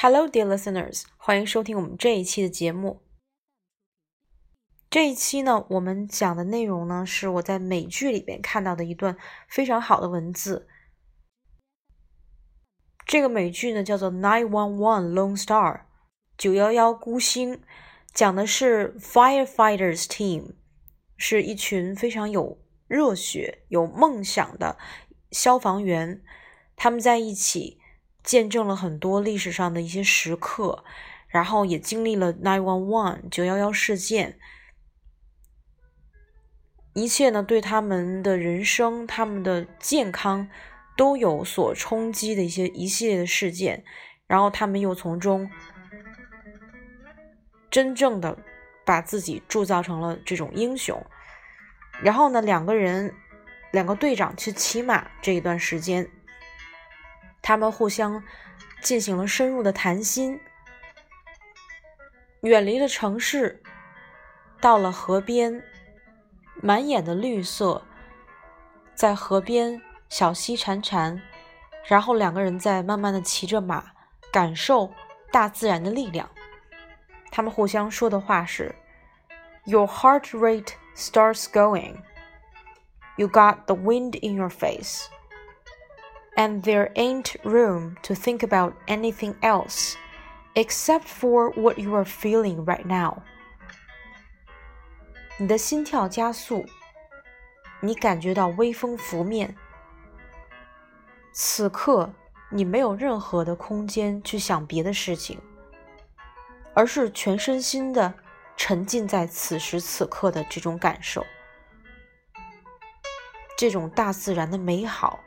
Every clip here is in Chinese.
Hello, dear listeners，欢迎收听我们这一期的节目。这一期呢，我们讲的内容呢，是我在美剧里边看到的一段非常好的文字。这个美剧呢，叫做《Nine One One Lone Star》，九幺幺孤星，讲的是 firefighters team，是一群非常有热血、有梦想的消防员，他们在一起。见证了很多历史上的一些时刻，然后也经历了 nine one one 九幺幺事件，一切呢对他们的人生、他们的健康都有所冲击的一些一系列的事件，然后他们又从中真正的把自己铸造成了这种英雄，然后呢两个人两个队长去骑马这一段时间。他们互相进行了深入的谈心，远离了城市，到了河边，满眼的绿色，在河边小溪潺潺，然后两个人在慢慢的骑着马，感受大自然的力量。他们互相说的话是：“Your heart rate starts going. You got the wind in your face.” And there ain't room to think about anything else except for what you are feeling right now. 你的心跳加速，你感觉到微风拂面。此刻，你没有任何的空间去想别的事情，而是全身心的沉浸在此时此刻的这种感受，这种大自然的美好。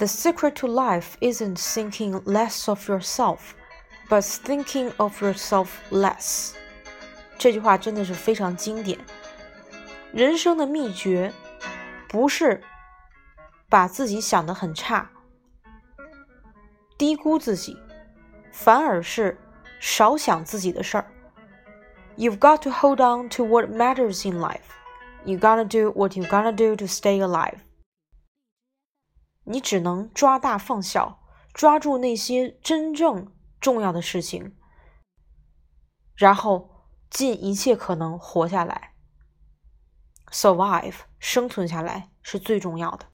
The secret to life isn't thinking less of yourself, but thinking of yourself less。这句话真的是非常经典。人生的秘诀不是把自己想得很差，低估自己，反而是少想自己的事儿。You've got to hold on to what matters in life. You gotta do what you gotta do to stay alive. 你只能抓大放小，抓住那些真正重要的事情，然后尽一切可能活下来。Survive，生存下来是最重要的。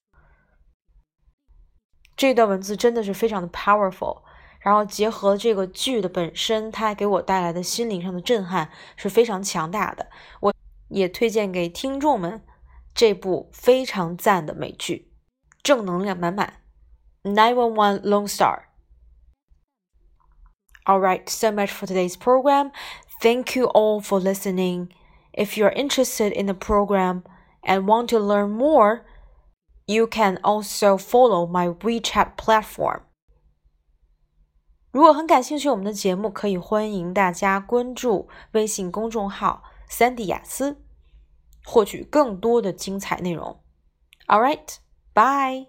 这段文字真的是非常的 powerful，然后结合这个剧的本身，它给我带来的心灵上的震撼是非常强大的。我也推荐给听众们这部非常赞的美剧。正能量满满。Nine One One Lone Star. All right, so much for today's program. Thank you all for listening. If you're interested in the program and want to learn more, you can also follow my WeChat platform. 如果很感兴趣我们的节目，可以欢迎大家关注微信公众号“三 D 雅思”，获取更多的精彩内容。All right. Bye.